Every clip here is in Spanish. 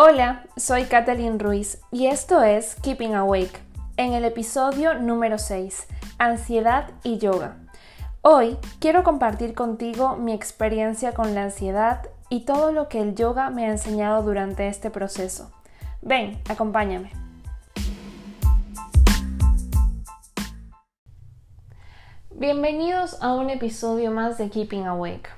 Hola, soy Kathleen Ruiz y esto es Keeping Awake, en el episodio número 6, Ansiedad y Yoga. Hoy quiero compartir contigo mi experiencia con la ansiedad y todo lo que el yoga me ha enseñado durante este proceso. Ven, acompáñame. Bienvenidos a un episodio más de Keeping Awake.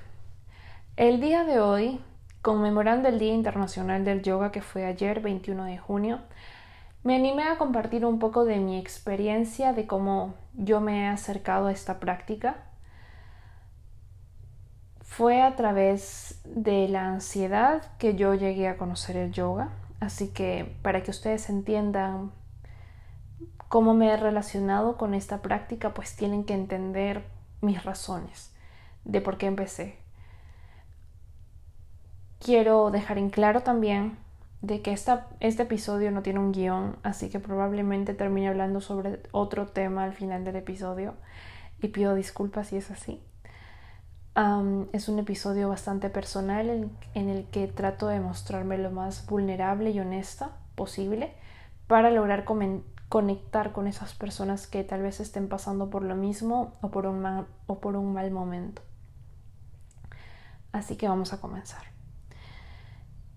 El día de hoy, conmemorando el Día Internacional del Yoga que fue ayer, 21 de junio, me animé a compartir un poco de mi experiencia de cómo yo me he acercado a esta práctica. Fue a través de la ansiedad que yo llegué a conocer el yoga, así que para que ustedes entiendan cómo me he relacionado con esta práctica, pues tienen que entender mis razones de por qué empecé. Quiero dejar en claro también de que esta, este episodio no tiene un guion, así que probablemente termine hablando sobre otro tema al final del episodio y pido disculpas si es así. es un episodio bastante personal en, en, el que trato de mostrarme lo más vulnerable y honesta posible para lograr conectar con esas personas que tal vez estén pasando por lo mismo o por un o por un mal momento. Así que vamos a comenzar.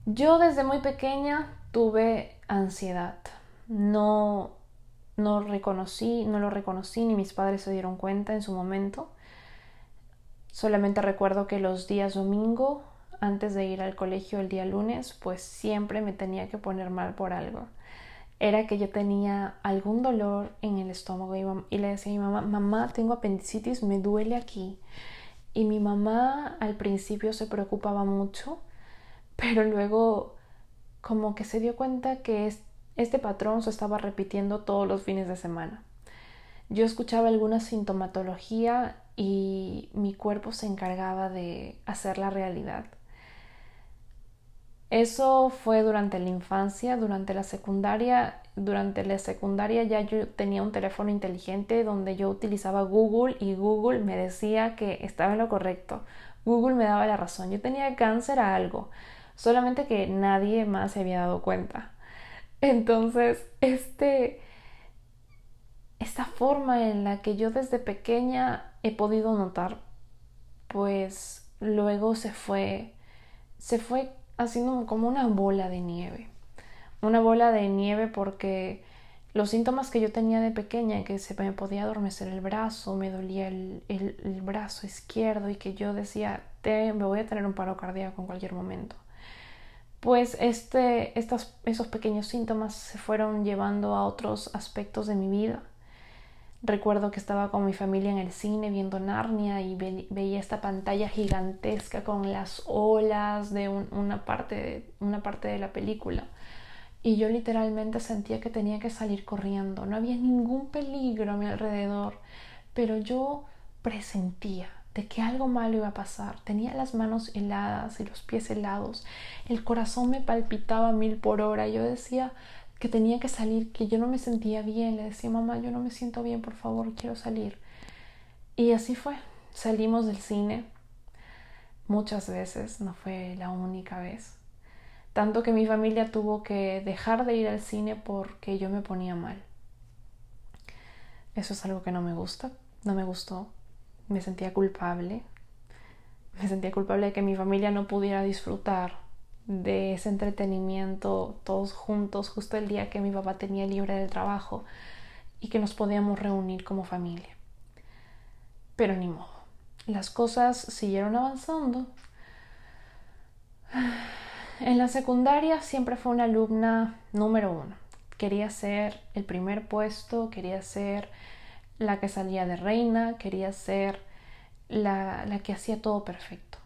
Yo desde muy pequeña tuve ansiedad. No, no reconocí, no lo reconocí, ni mis padres se dieron cuenta en su momento. Solamente recuerdo que los días domingo, antes de ir al colegio el día lunes, pues siempre me tenía que poner mal por algo era que yo tenía algún dolor en el estómago y, le decía a mi mamá, mamá, tengo apendicitis, me duele aquí. Y mi mamá al principio se preocupaba mucho, pero luego como que se dio cuenta que este patrón se estaba repitiendo todos los fines de semana. Yo escuchaba alguna sintomatología y mi cuerpo se encargaba de hacer la realidad. Eso fue durante la infancia, durante la secundaria. Durante la secundaria ya yo tenía un teléfono inteligente donde yo utilizaba Google y Google me decía que estaba en lo correcto. Google me daba la razón. Yo tenía cáncer a algo, solamente que nadie más se había dado cuenta. Entonces, este, esta forma en la que yo desde pequeña he podido notar, pues luego se fue, se fue haciendo como una bola de nieve. Una bola de nieve porque los síntomas que yo tenía de pequeña, que se me podía adormecer el brazo, me dolía el, el, brazo izquierdo y que yo decía, Te, me voy a tener un paro cardíaco en cualquier momento. Pues este, estos, esos pequeños síntomas se fueron llevando a otros aspectos de mi vida Recuerdo que estaba con mi familia en el cine viendo Narnia y veía esta pantalla gigantesca con las olas de una, parte de, una parte de la película. Y yo literalmente sentía que tenía que salir corriendo. No había ningún peligro a mi alrededor, pero yo presentía de que algo malo iba a pasar. Tenía las manos heladas y los pies helados. El corazón me palpitaba mil por hora. Yo decía, que tenía que salir, que yo no me sentía bien. Le decía, mamá, yo no me siento bien, por favor, quiero salir. Y así fue. Salimos del cine muchas veces, no fue la única vez. Tanto que mi familia tuvo que dejar de ir al cine porque yo me ponía mal. Eso es algo que no me gusta, no me gustó. Me sentía culpable. Me sentía culpable de que mi familia no pudiera disfrutar de ese entretenimiento todos juntos justo el día que mi papá tenía libre del trabajo y que nos podíamos reunir como familia. Pero ni modo, las cosas siguieron avanzando. En la secundaria siempre fue una alumna número uno. Quería ser el primer puesto, quería ser la que salía de reina, quería ser la, la que hacía todo perfecto.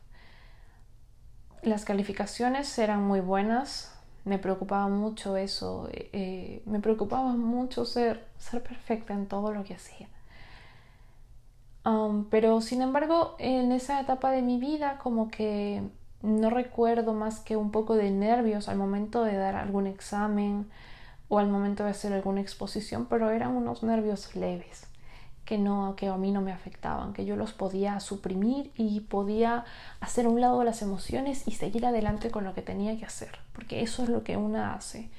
Las calificaciones eran muy buenas, me preocupaba mucho eso, eh, me preocupaba mucho ser, ser perfecta en todo lo que hacía. Um, pero sin embargo, en esa etapa de mi vida como que no recuerdo más que un poco de nervios al momento de dar algún examen o al momento de hacer alguna exposición, pero eran unos nervios leves. Que no que a mí no me afectaban, que yo los podía suprimir y podía hacer un lado las emociones y seguir adelante con lo que tenía que hacer, porque eso es lo que una hace.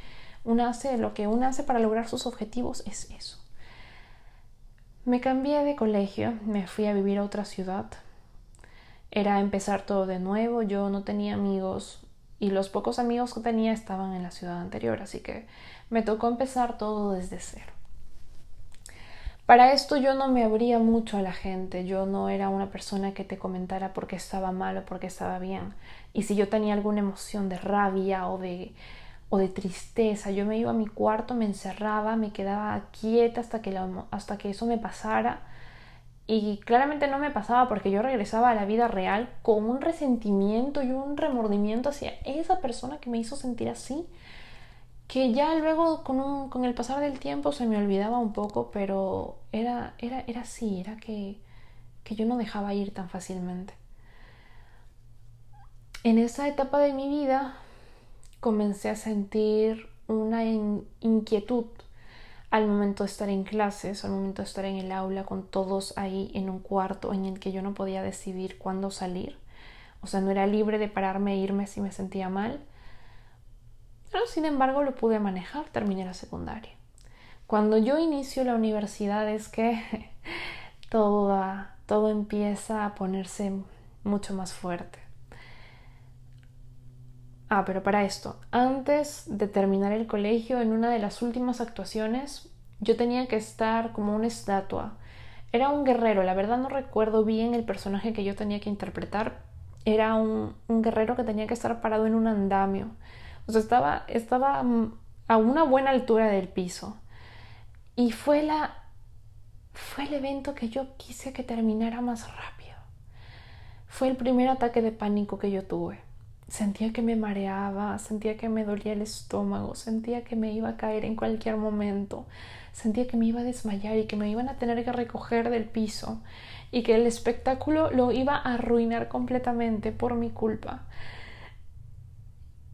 Una hace lo que una hace para lograr sus objetivos es eso. Me cambié de colegio, me fui a vivir a otra ciudad. Era empezar todo de nuevo, yo no tenía amigos y los pocos amigos que tenía estaban en la ciudad anterior, así que me tocó empezar todo desde cero. Para esto yo no me abría mucho a la gente, yo no era una persona que te comentara por qué estaba mal o por qué estaba bien. Y si yo tenía alguna emoción de rabia o de, o de tristeza, yo me iba a mi cuarto, me encerraba, me quedaba quieta hasta que, hasta que eso me pasara. Y claramente no me pasaba porque yo regresaba a la vida real con un resentimiento y un remordimiento hacia esa persona que me hizo sentir así que ya luego con, el pasar del tiempo se me olvidaba un poco, pero era, era, era así, era que, que yo no dejaba ir tan fácilmente. En esa etapa de mi vida comencé a sentir una inquietud al momento de estar en clases, al momento de estar en el aula con todos ahí en un cuarto en el que yo no podía decidir cuándo salir. O sea, no era libre de pararme e irme si me sentía mal pero sin embargo lo pude manejar, terminé la secundaria. Cuando yo inicio la universidad es que todo, todo empieza a ponerse mucho más fuerte. Ah, pero para esto, antes de terminar el colegio, en una de las últimas actuaciones, yo tenía que estar como una estatua. Era un guerrero, la verdad no recuerdo bien el personaje que yo tenía que interpretar. Era un, un guerrero que tenía que estar parado en un andamio. Estaba, estaba a una buena altura del piso. Y fue la. fue el evento que yo quise que terminara más rápido. Fue el primer ataque de pánico que yo tuve. Sentía que me mareaba, sentía que me dolía el estómago, sentía que me iba a caer en cualquier momento, sentía que me iba a desmayar y que me iban a tener que recoger del piso y que el espectáculo lo iba a arruinar completamente por mi culpa.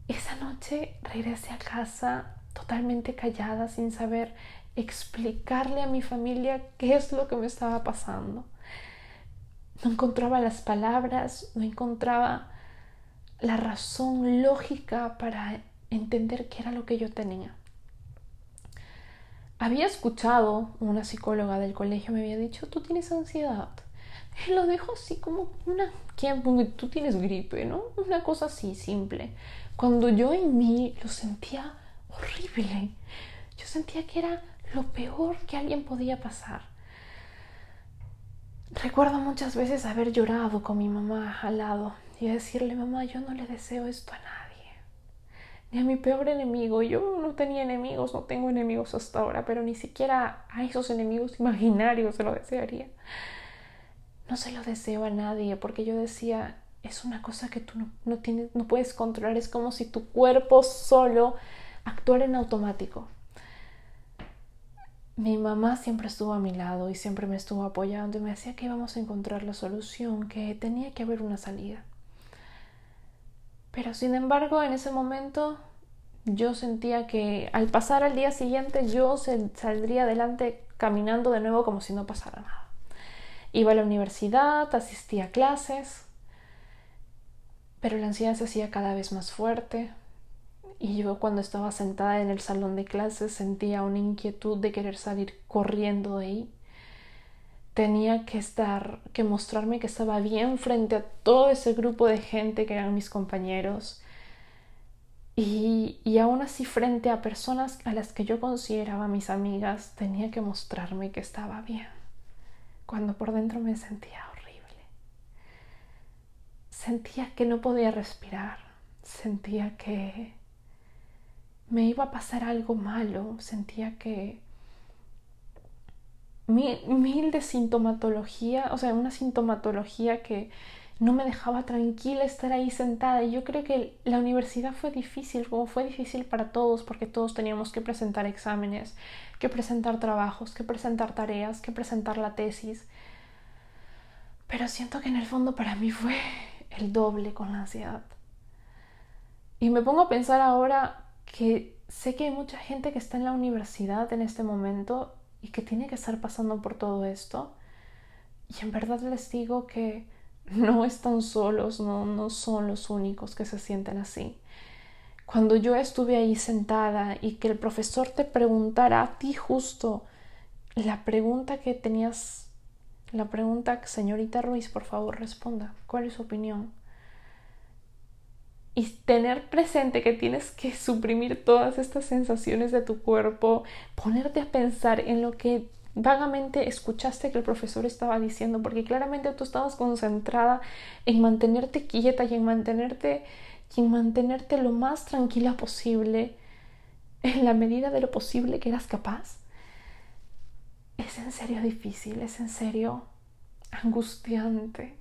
Esa noche regresé a casa totalmente callada, sin saber explicarle a mi familia qué es lo que me estaba pasando. No encontraba las palabras, no encontraba la razón lógica para entender qué era lo que yo tenía. Había escuchado, una psicóloga del colegio me había dicho, tú tienes ansiedad. Y lo dijo así como una, tú tienes gripe, ¿no? Una cosa así, simple cuando yo en mí lo sentía horrible. Yo sentía que era lo peor que alguien podía pasar. Recuerdo muchas veces haber llorado con mi mamá al lado y decirle, mamá, yo no le deseo esto a nadie, ni a mi peor enemigo. Yo no tenía enemigos, no tengo enemigos hasta ahora, pero ni siquiera a esos enemigos imaginarios se lo desearía. No se lo deseo a nadie porque yo decía, es una cosa que tú no, tienes, no puedes controlar, es como si tu cuerpo solo actuara en automático. Mi mamá siempre estuvo a mi lado y siempre me estuvo apoyando y me decía que íbamos a encontrar la solución, que tenía que haber una salida. Pero sin embargo, en ese momento yo sentía que al pasar al día siguiente yo saldría adelante caminando de nuevo como si no pasara nada. Iba a la universidad, asistía a clases, pero la ansiedad se hacía cada vez más fuerte y yo cuando estaba sentada en el salón de clases sentía una inquietud de querer salir corriendo de ahí. Tenía que estar, que mostrarme que estaba bien frente a todo ese grupo de gente que eran mis compañeros. Y, y aún así frente a personas a las que yo consideraba mis amigas, tenía que mostrarme que estaba bien, cuando por dentro me sentía sentía que no podía respirar, sentía que me iba a pasar algo malo, sentía que mil, de sintomatología, o sea, una sintomatología que no me dejaba tranquila estar ahí sentada. Y yo creo que la universidad fue difícil, como fue difícil para todos, porque todos teníamos que presentar exámenes, que presentar trabajos, que presentar tareas, que presentar la tesis. Pero siento que en el fondo para mí fue el doble con la ansiedad. Y me pongo a pensar ahora que sé que hay mucha gente que está en la universidad en este momento y que tiene que estar pasando por todo esto. Y en verdad les digo que no están solos, no, no son los únicos que se sienten así. Cuando yo estuve ahí sentada y que el profesor te preguntara a ti justo la pregunta que tenías, la pregunta, señorita Ruiz, por favor responda, ¿cuál es su opinión? Y tener presente que tienes que suprimir todas estas sensaciones de tu cuerpo, ponerte a pensar en lo que vagamente escuchaste que el profesor estaba diciendo, porque claramente tú estabas concentrada en mantenerte quieta y en mantenerte, y en mantenerte lo más tranquila posible, en la medida de lo posible que eras capaz. Es en serio difícil, es en serio angustiante.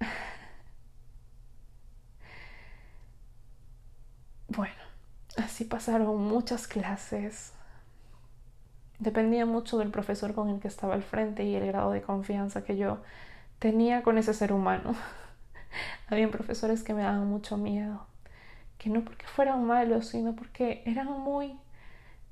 Bueno, así pasaron muchas clases, dependía mucho del profesor con el que estaba al frente y el grado de confianza que yo tenía con ese ser humano. Habían profesores que me daban mucho miedo, que no porque fueran malos, sino porque eran muy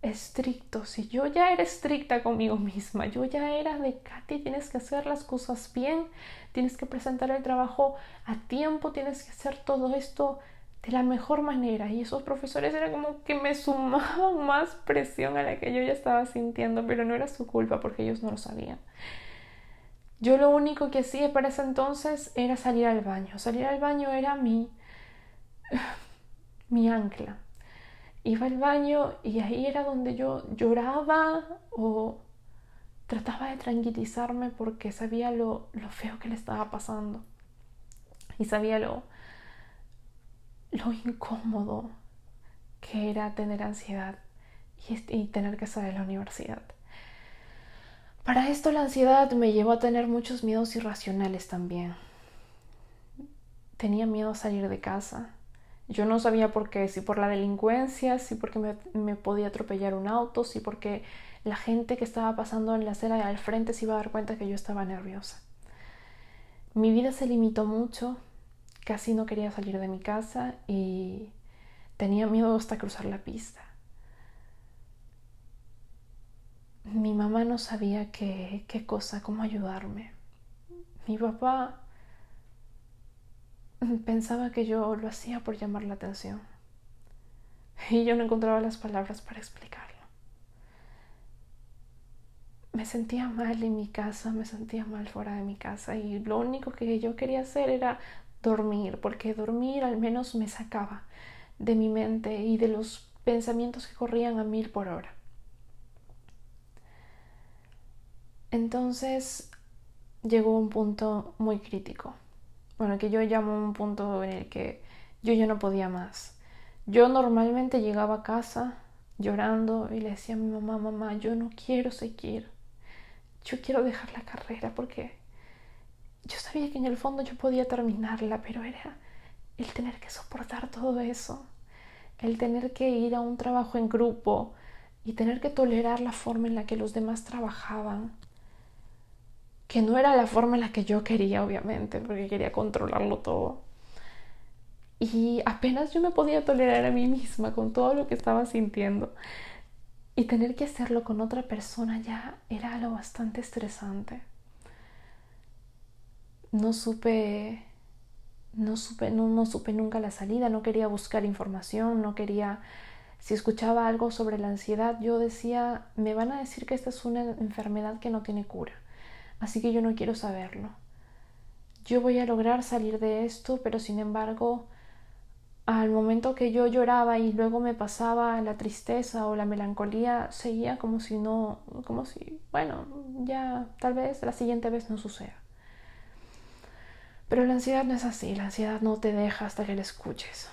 estrictos y yo ya era estricta conmigo misma, yo ya era de Katy, tienes que hacer las cosas bien, tienes que presentar el trabajo a tiempo, tienes que hacer todo esto de la mejor manera y esos profesores eran como que me sumaban más presión a la que yo ya estaba sintiendo, pero no era su culpa porque ellos no lo sabían. Yo lo único que hacía para ese entonces era salir al baño. Salir al baño era mi mi ancla. Iba al baño y ahí era donde yo lloraba o trataba de tranquilizarme porque sabía lo, lo feo que le estaba pasando y sabía lo, lo incómodo que era tener ansiedad y, tener que estar en la universidad. Para esto la ansiedad me llevó a tener muchos miedos irracionales también. Tenía miedo a salir de casa. Yo no sabía por qué, si por la delincuencia, si porque me, podía atropellar un auto, si porque la gente que estaba pasando en la acera al frente se iba a dar cuenta que yo estaba nerviosa. Mi vida se limitó mucho Casi no quería salir de mi casa y tenía miedo hasta cruzar la pista. Mi mamá no sabía qué, qué cosa, cómo ayudarme. Mi papá pensaba que yo lo hacía por llamar la atención. Y yo no encontraba las palabras para explicarlo. Me sentía mal en mi casa, me sentía mal fuera de mi casa y lo único que yo quería hacer era dormir, porque dormir al menos me sacaba de mi mente y de los pensamientos que corrían a mil por hora. Entonces llegó un punto muy crítico, bueno, que yo llamo un punto en el que yo ya no podía más. Yo normalmente llegaba a casa llorando y le decía a mi mamá, mamá, yo no quiero seguir, yo quiero dejar la carrera porque yo sabía que en el fondo yo podía terminarla, pero era el tener que soportar todo eso, el tener que ir a un trabajo en grupo y tener que tolerar la forma en la que los demás trabajaban, que no era la forma en la que yo quería, obviamente, porque quería controlarlo todo. Y apenas yo me podía tolerar a mí misma con todo lo que estaba sintiendo. Y tener que hacerlo con otra persona ya era algo bastante estresante no supe, no supe, no, supe nunca la salida, no quería buscar información, no quería, si escuchaba algo sobre la ansiedad, yo decía, me van a decir que esta es una enfermedad que no tiene cura, así que yo no quiero saberlo. Yo voy a lograr salir de esto, pero sin embargo, al momento que yo lloraba y luego me pasaba la tristeza o la melancolía, seguía como si no, como si, bueno, ya tal vez la siguiente vez no suceda. Pero la ansiedad no es así, la ansiedad no te deja hasta que la escuches.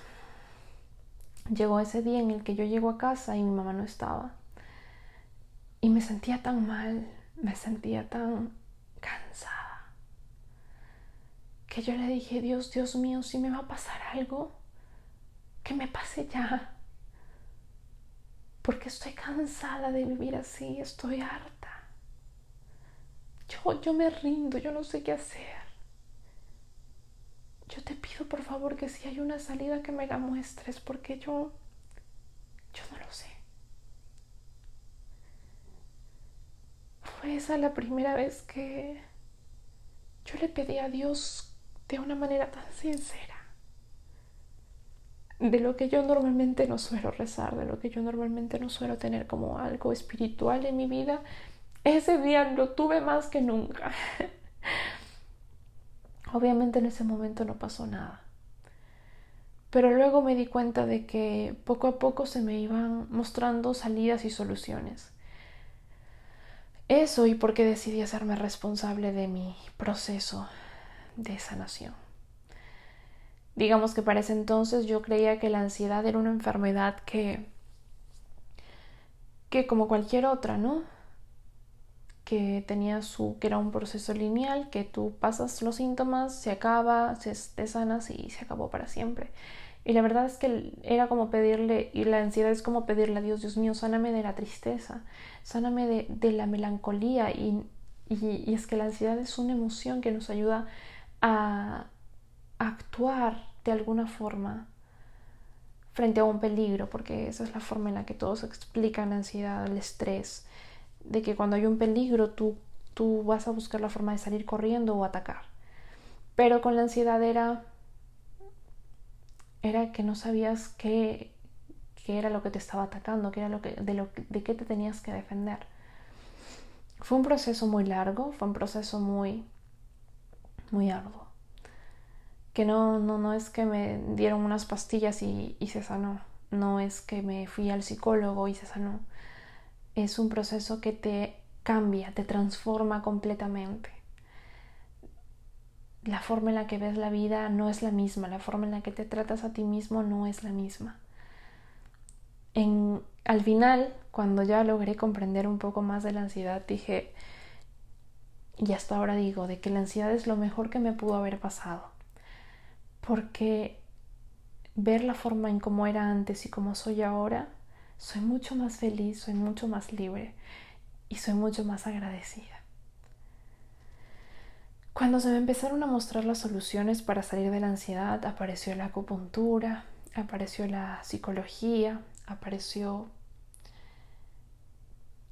Llegó ese día en el que yo llego a casa y mi mamá no estaba. Y me sentía tan mal, me sentía tan cansada, que yo le dije, Dios, Dios mío, si me va a pasar algo, que me pase ya. Porque estoy cansada de vivir así, estoy harta. Yo, yo me rindo, yo no sé qué hacer yo te pido por favor que si hay una salida que me la muestres porque yo yo no lo sé. esa la primera vez que yo le pedí a Dios de una manera tan sincera de lo que yo normalmente no suelo rezar, de lo que yo normalmente no suelo tener como algo espiritual en mi vida, ese día lo tuve más que nunca. Obviamente en ese momento no pasó nada. Pero luego me di cuenta de que poco a poco se me iban mostrando salidas y soluciones. Eso y porque decidí hacerme responsable de mi proceso de sanación. Digamos que para ese entonces yo creía que la ansiedad era una enfermedad que que como cualquier otra, ¿no? Que tenía su que era un proceso lineal, que tú pasas los síntomas, se acaba, se, te sanas y se acabó para siempre. Y la verdad es que era como pedirle, y la ansiedad es como pedirle a Dios, Dios mío, sáname de la tristeza, sáname de, de la melancolía. Y, y, y, es que la ansiedad es una emoción que nos ayuda a, actuar de alguna forma frente a un peligro, porque esa es la forma en la que todos explican la ansiedad, el estrés, de que cuando hay un peligro tú, tú vas a buscar la forma de salir corriendo o atacar. Pero con la ansiedad era, era que no sabías qué, qué era lo que te estaba atacando, qué era lo que, de, lo, de qué te tenías que defender. Fue un proceso muy largo, fue un proceso muy, muy arduo que no, no, no es que me dieron unas pastillas y, y se sanó, no es que me fui al psicólogo y se sanó, es un proceso que te cambia, te transforma completamente. La forma en la que ves la vida no es la misma, la forma en la que te tratas a ti mismo no es la misma. En, al final, cuando ya logré comprender un poco más de la ansiedad, dije, y hasta ahora digo, de que la ansiedad es lo mejor que me pudo haber pasado porque ver la forma en cómo era antes y cómo soy ahora, soy mucho más feliz, soy mucho más libre y soy mucho más agradecida. Cuando se me empezaron a mostrar las soluciones para salir de la ansiedad, apareció la acupuntura, apareció la psicología, apareció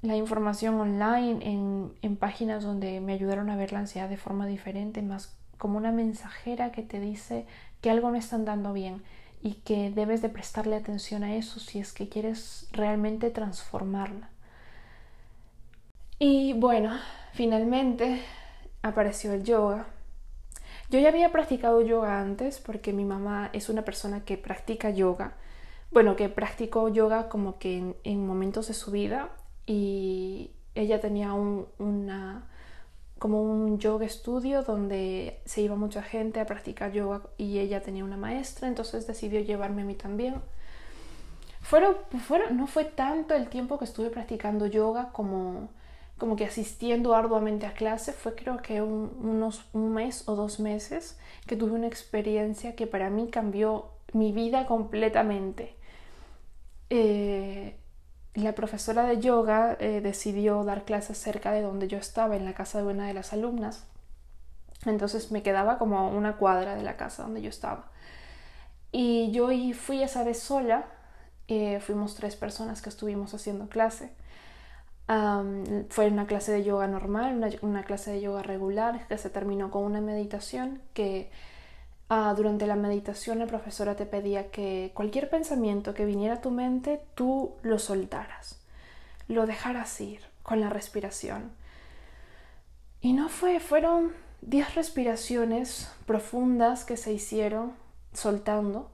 la información online en, en, páginas donde me ayudaron a ver la ansiedad de forma diferente, más como una mensajera que te dice que algo no está andando bien y que debes de prestarle atención a eso si es que quieres realmente transformarla. Y bueno, finalmente apareció el yoga. Yo ya había practicado yoga antes porque mi mamá es una persona que practica yoga. Bueno, que practicó yoga como que en, en momentos de su vida y ella tenía un, una, como un yoga estudio donde se iba mucha gente a practicar yoga y ella tenía una maestra, entonces decidió llevarme a mí también. Fueron, fueron, no fue tanto el tiempo que estuve practicando yoga como, como que asistiendo arduamente a clase, fue creo que un, unos un mes o dos meses que tuve una experiencia que para mí cambió mi vida completamente. Eh, la profesora de yoga eh, decidió dar clases cerca de donde yo estaba, en la casa de una de las alumnas. Entonces me quedaba como una cuadra de la casa donde yo estaba. Y yo fui esa vez sola, eh, fuimos tres personas que estuvimos haciendo clase. fue una clase de yoga normal, una, una clase de yoga regular que se terminó con una meditación que Ah, durante la meditación la profesora te pedía que cualquier pensamiento que viniera a tu mente tú lo soltaras, lo dejaras ir con la respiración. Y no fue, fueron 10 respiraciones profundas que se hicieron soltando,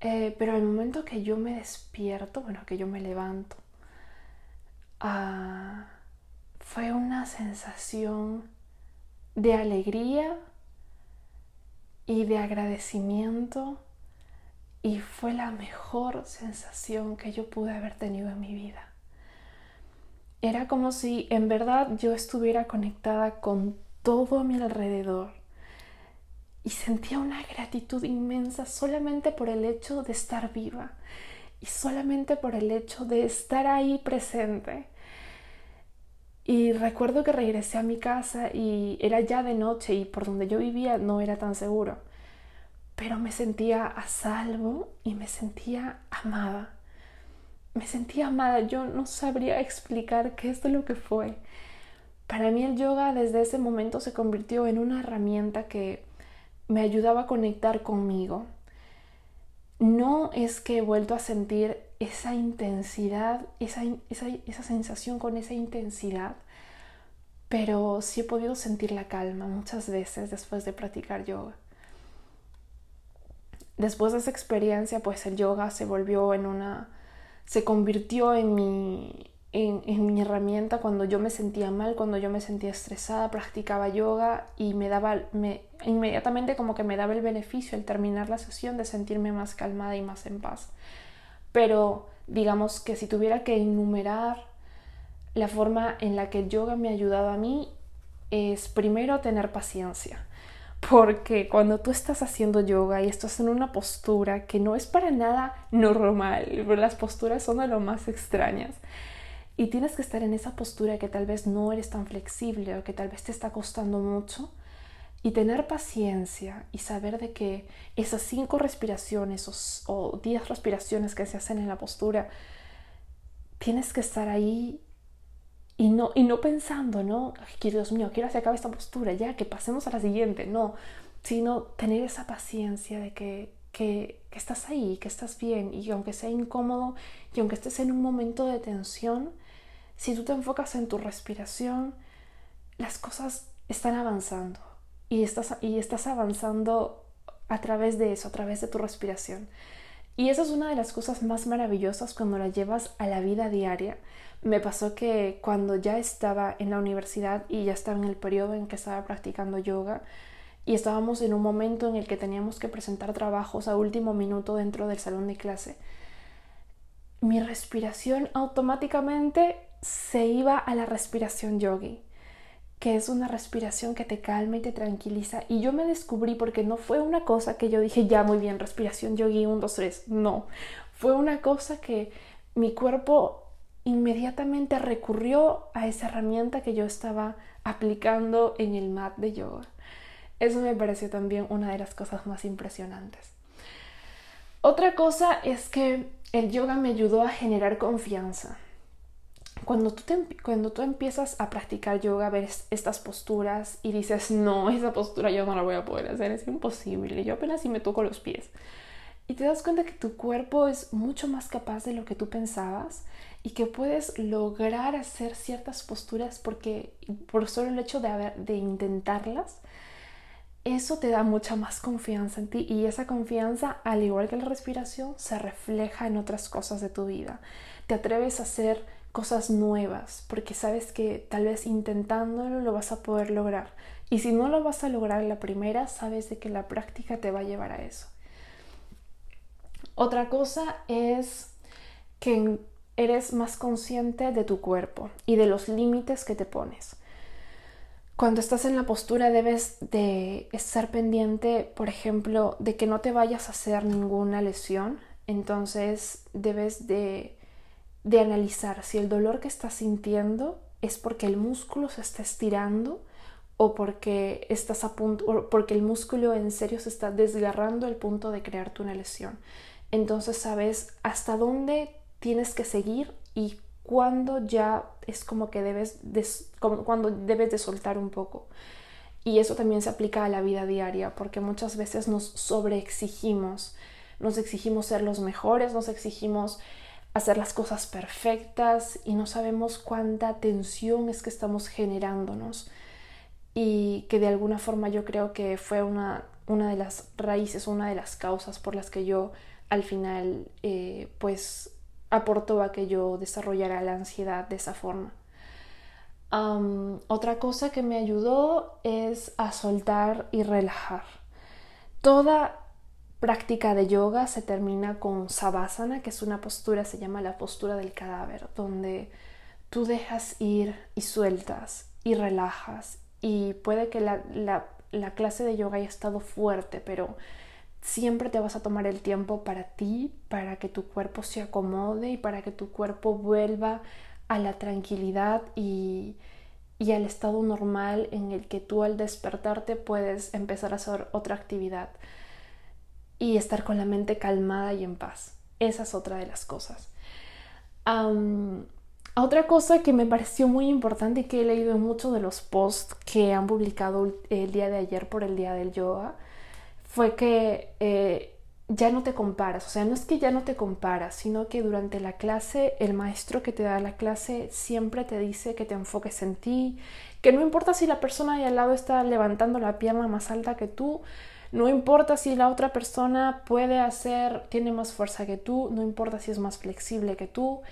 eh, pero al momento que yo me despierto, bueno, que yo me levanto, ah, fue una sensación de alegría, y de agradecimiento y fue la mejor sensación que yo pude haber tenido en mi vida. Era como si en verdad yo estuviera conectada con todo a mi alrededor y sentía una gratitud inmensa solamente por el hecho de estar viva y solamente por el hecho de estar ahí presente. Y recuerdo que regresé a mi casa y era ya de noche y por donde yo vivía no era tan seguro. Pero me sentía a salvo y me sentía amada. Me sentía amada. Yo no sabría explicar qué es lo que fue. para mí el yoga desde ese momento se convirtió en una herramienta que me ayudaba a conectar conmigo. No es que he vuelto a sentir esa intensidad, esa, esa, sensación con esa intensidad, pero sí he podido sentir la calma muchas veces después de practicar yoga. Después de esa experiencia, pues el yoga se volvió en una, se convirtió en mi, en, mi herramienta cuando yo me sentía mal, cuando yo me sentía estresada, practicaba yoga y me daba, me, inmediatamente como que me daba el beneficio al terminar la sesión de sentirme más calmada y más en paz. Pero digamos que si tuviera que enumerar la forma en la que el yoga me ha ayudado a mí, es primero tener paciencia. Porque cuando tú estás haciendo yoga y estás en una postura que no es para nada normal, las posturas son de lo más extrañas, y tienes que estar en esa postura que tal vez no eres tan flexible o que tal vez te está costando mucho y tener paciencia y saber de que esas cinco respiraciones o, diez respiraciones que se hacen en la postura, tienes que estar ahí y no, y no pensando, ¿no? Dios mío, quiero se acabe esta postura, ya, que pasemos a la siguiente, no, sino tener esa paciencia de que, que, que estás ahí, que estás bien y aunque sea incómodo y aunque estés en un momento de tensión, si tú te enfocas en tu respiración, las cosas están avanzando y estás, y estás avanzando a través de eso, a través de tu respiración. Y esa es una de las cosas más maravillosas cuando la llevas a la vida diaria. Me pasó que cuando ya estaba en la universidad y ya estaba en el periodo en que estaba practicando yoga y estábamos en un momento en el que teníamos que presentar trabajos a último minuto dentro del salón de clase, mi respiración automáticamente se iba a la respiración yogi, que es una respiración que te calma y te tranquiliza. Y yo me descubrí porque no fue una cosa que yo dije, ya muy bien, respiración yogi 1, 2, 3. No, fue una cosa que mi cuerpo inmediatamente recurrió a esa herramienta que yo estaba aplicando en el mat de yoga. Eso me pareció también una de las cosas más impresionantes. Otra cosa es que el yoga me ayudó a generar confianza. Cuando tú, cuando tú empiezas a practicar yoga, ves estas posturas y dices, no, esa postura yo no la voy a poder hacer, es imposible, yo apenas si me toco los pies. Y te das cuenta que tu cuerpo es mucho más capaz de lo que tú pensabas y que puedes lograr hacer ciertas posturas porque por solo el hecho de, haber, de intentarlas, eso te da mucha más confianza en ti y esa confianza, al igual que la respiración, se refleja en otras cosas de tu vida. Te atreves a hacer cosas nuevas, porque sabes que tal vez intentándolo lo vas a poder lograr. Y si no lo vas a lograr la primera, sabes de que la práctica te va a llevar a eso. Otra cosa es que eres más consciente de tu cuerpo y de los límites que te pones. Cuando estás en la postura debes de estar pendiente, por ejemplo, de que no te vayas a hacer ninguna lesión. Entonces debes de de analizar si el dolor que estás sintiendo es porque el músculo se está estirando o porque estás a punto porque el músculo en serio se está desgarrando al punto de crearte una lesión. Entonces sabes hasta dónde tienes que seguir y cuándo ya es como que debes de, cuando debes de soltar un poco. Y eso también se aplica a la vida diaria porque muchas veces nos sobreexigimos, nos exigimos ser los mejores, nos exigimos hacer las cosas perfectas y no sabemos cuánta tensión es que estamos generándonos y que de alguna forma yo creo que fue una, una de las raíces, una de las causas por las que yo al final eh, pues aportó a que yo desarrollara la ansiedad de esa forma. otra cosa que me ayudó es a soltar y relajar. Toda práctica de yoga se termina con savasana, que es una postura, se llama la postura del cadáver, donde tú dejas ir y sueltas y relajas. Y puede que la, la clase de yoga haya estado fuerte, pero siempre te vas a tomar el tiempo para ti, para que tu cuerpo se acomode y para que tu cuerpo vuelva a la tranquilidad y, y al estado normal en el que tú al despertarte puedes empezar a hacer otra actividad y estar con la mente calmada y en paz. Esa es otra de las cosas. Otra cosa que me pareció muy importante y que he leído en muchos de los posts que han publicado el día de ayer por el día del yoga fue que eh, ya no te comparas. O sea, no es que ya no te comparas, sino que durante la clase el maestro que te da la clase siempre te dice que te enfoques en ti, que no importa si la persona de al lado está levantando la pierna más alta que tú, no importa si la otra persona puede hacer, tiene más fuerza que tú, no importa si es más flexible que tú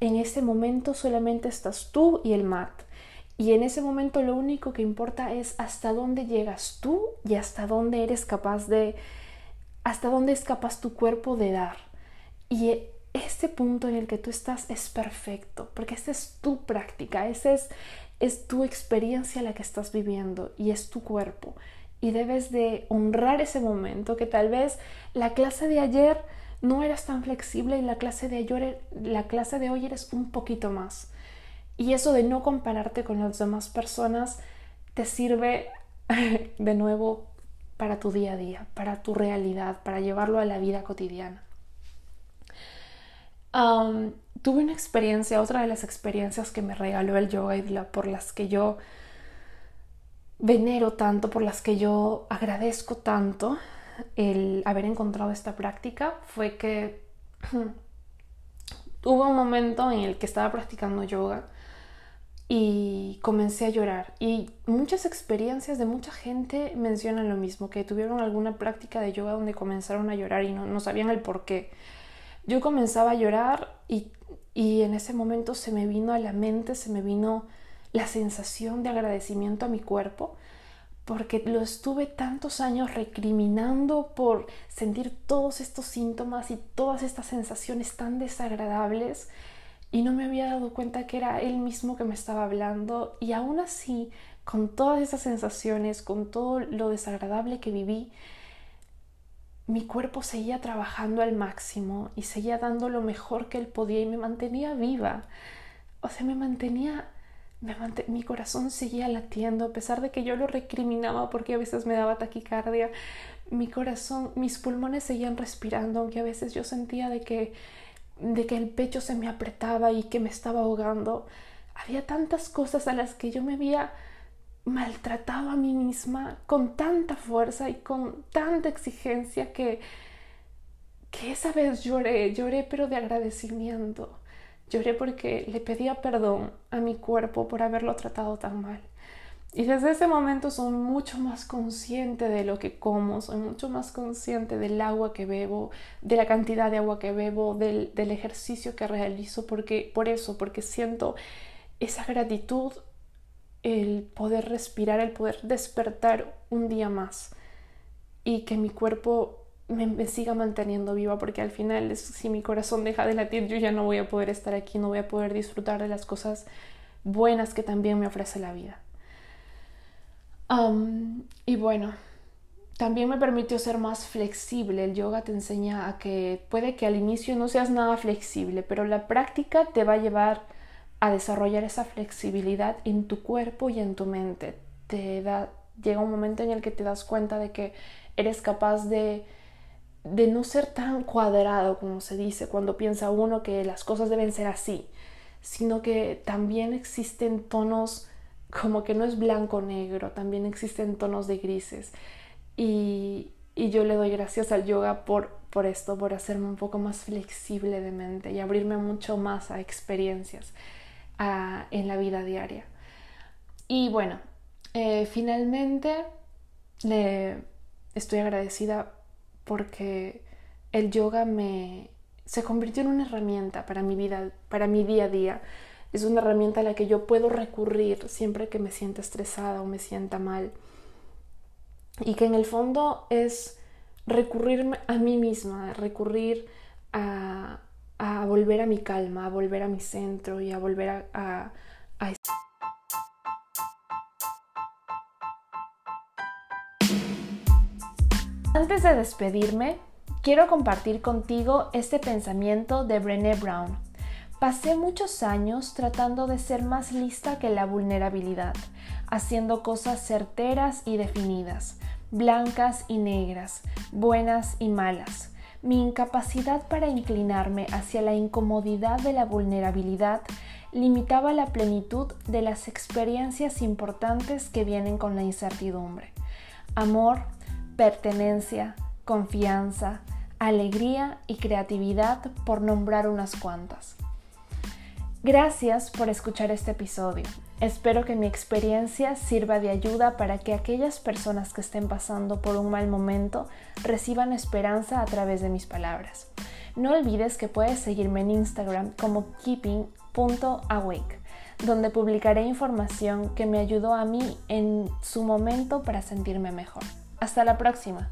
en ese momento solamente estás tú y el mat. Y en ese momento lo único que importa es hasta dónde llegas tú y hasta dónde eres capaz de, hasta dónde es capaz tu cuerpo de dar. Y este punto en el que tú estás es perfecto, porque esta es tu práctica, esa es, es tu experiencia la que estás viviendo y es tu cuerpo. Y debes de honrar ese momento que tal vez la clase de ayer no eras tan flexible y la clase de ayer, la clase de hoy eres un poquito más. Y eso de no compararte con las demás personas te sirve de nuevo para tu día a día, para tu realidad, para llevarlo a la vida cotidiana. tuve una experiencia, otra de las experiencias que me regaló el yoga y por las que yo venero tanto, por las que yo agradezco tanto, el haber encontrado esta práctica fue que hubo un momento en el que estaba practicando yoga y comencé a llorar. Y muchas experiencias de mucha gente mencionan lo mismo, que tuvieron alguna práctica de yoga donde comenzaron a llorar y no, sabían el por qué. Yo comenzaba a llorar y, y en ese momento se me vino a la mente, se me vino la sensación de agradecimiento a mi cuerpo porque lo estuve tantos años recriminando por sentir todos estos síntomas y todas estas sensaciones tan desagradables y no me había dado cuenta que era él mismo que me estaba hablando y aún así, con todas esas sensaciones, con todo lo desagradable que viví, mi cuerpo seguía trabajando al máximo y seguía dando lo mejor que él podía y me mantenía viva. O sea, me mantenía mi corazón seguía latiendo a pesar de que yo lo recriminaba porque a veces me daba taquicardia. Mi corazón, mis pulmones seguían respirando, aunque a veces yo sentía de que, de que el pecho se me apretaba y que me estaba ahogando. Había tantas cosas a las que yo me había maltratado a mí misma con tanta fuerza y con tanta exigencia que, que esa vez lloré, lloré pero de agradecimiento Lloré porque le pedía perdón a mi cuerpo por haberlo tratado tan mal. Y desde ese momento soy mucho más consciente de lo que como, soy mucho más consciente del agua que bebo, de la cantidad de agua que bebo, del, del ejercicio que realizo, porque, por eso, porque siento esa gratitud, el poder respirar, el poder despertar un día más y que mi cuerpo me, siga manteniendo viva porque al final si mi corazón deja de latir yo ya no voy a poder estar aquí, no voy a poder disfrutar de las cosas buenas que también me ofrece la vida. y bueno, también me permitió ser más flexible. El yoga te enseña a que puede que al inicio no seas nada flexible, pero la práctica te va a llevar a desarrollar esa flexibilidad en tu cuerpo y en tu mente. Te da, llega un momento en el que te das cuenta de que eres capaz de de no ser tan cuadrado como se dice cuando piensa uno que las cosas deben ser así, sino que también existen tonos como que no es blanco negro, también existen tonos de grises. Y, yo le doy gracias al yoga por, por esto, por hacerme un poco más flexible de mente y abrirme mucho más a experiencias en la vida diaria. Y bueno, eh, finalmente le estoy agradecida porque el yoga me se convirtió en una herramienta para mi vida, para mi día a día. Es una herramienta a la que yo puedo recurrir siempre que me sienta estresada o me sienta mal. Y que en el fondo es recurrir a mí misma, recurrir a, volver a mi calma, a volver a mi centro y a volver a, a, a Antes de despedirme, quiero compartir contigo este pensamiento de Brené Brown. Pasé muchos años tratando de ser más lista que la vulnerabilidad, haciendo cosas certeras y definidas, blancas y negras, buenas y malas. Mi incapacidad para inclinarme hacia la incomodidad de la vulnerabilidad limitaba la plenitud de las experiencias importantes que vienen con la incertidumbre. Amor, pertenencia, confianza, alegría y creatividad, por nombrar unas cuantas. Gracias por escuchar este episodio. Espero que mi experiencia sirva de ayuda para que aquellas personas que estén pasando por un mal momento reciban esperanza a través de mis palabras. No olvides que puedes seguirme en Instagram como keeping.awake, donde publicaré información que me ayudó a mí en su momento para sentirme mejor. Hasta la próxima.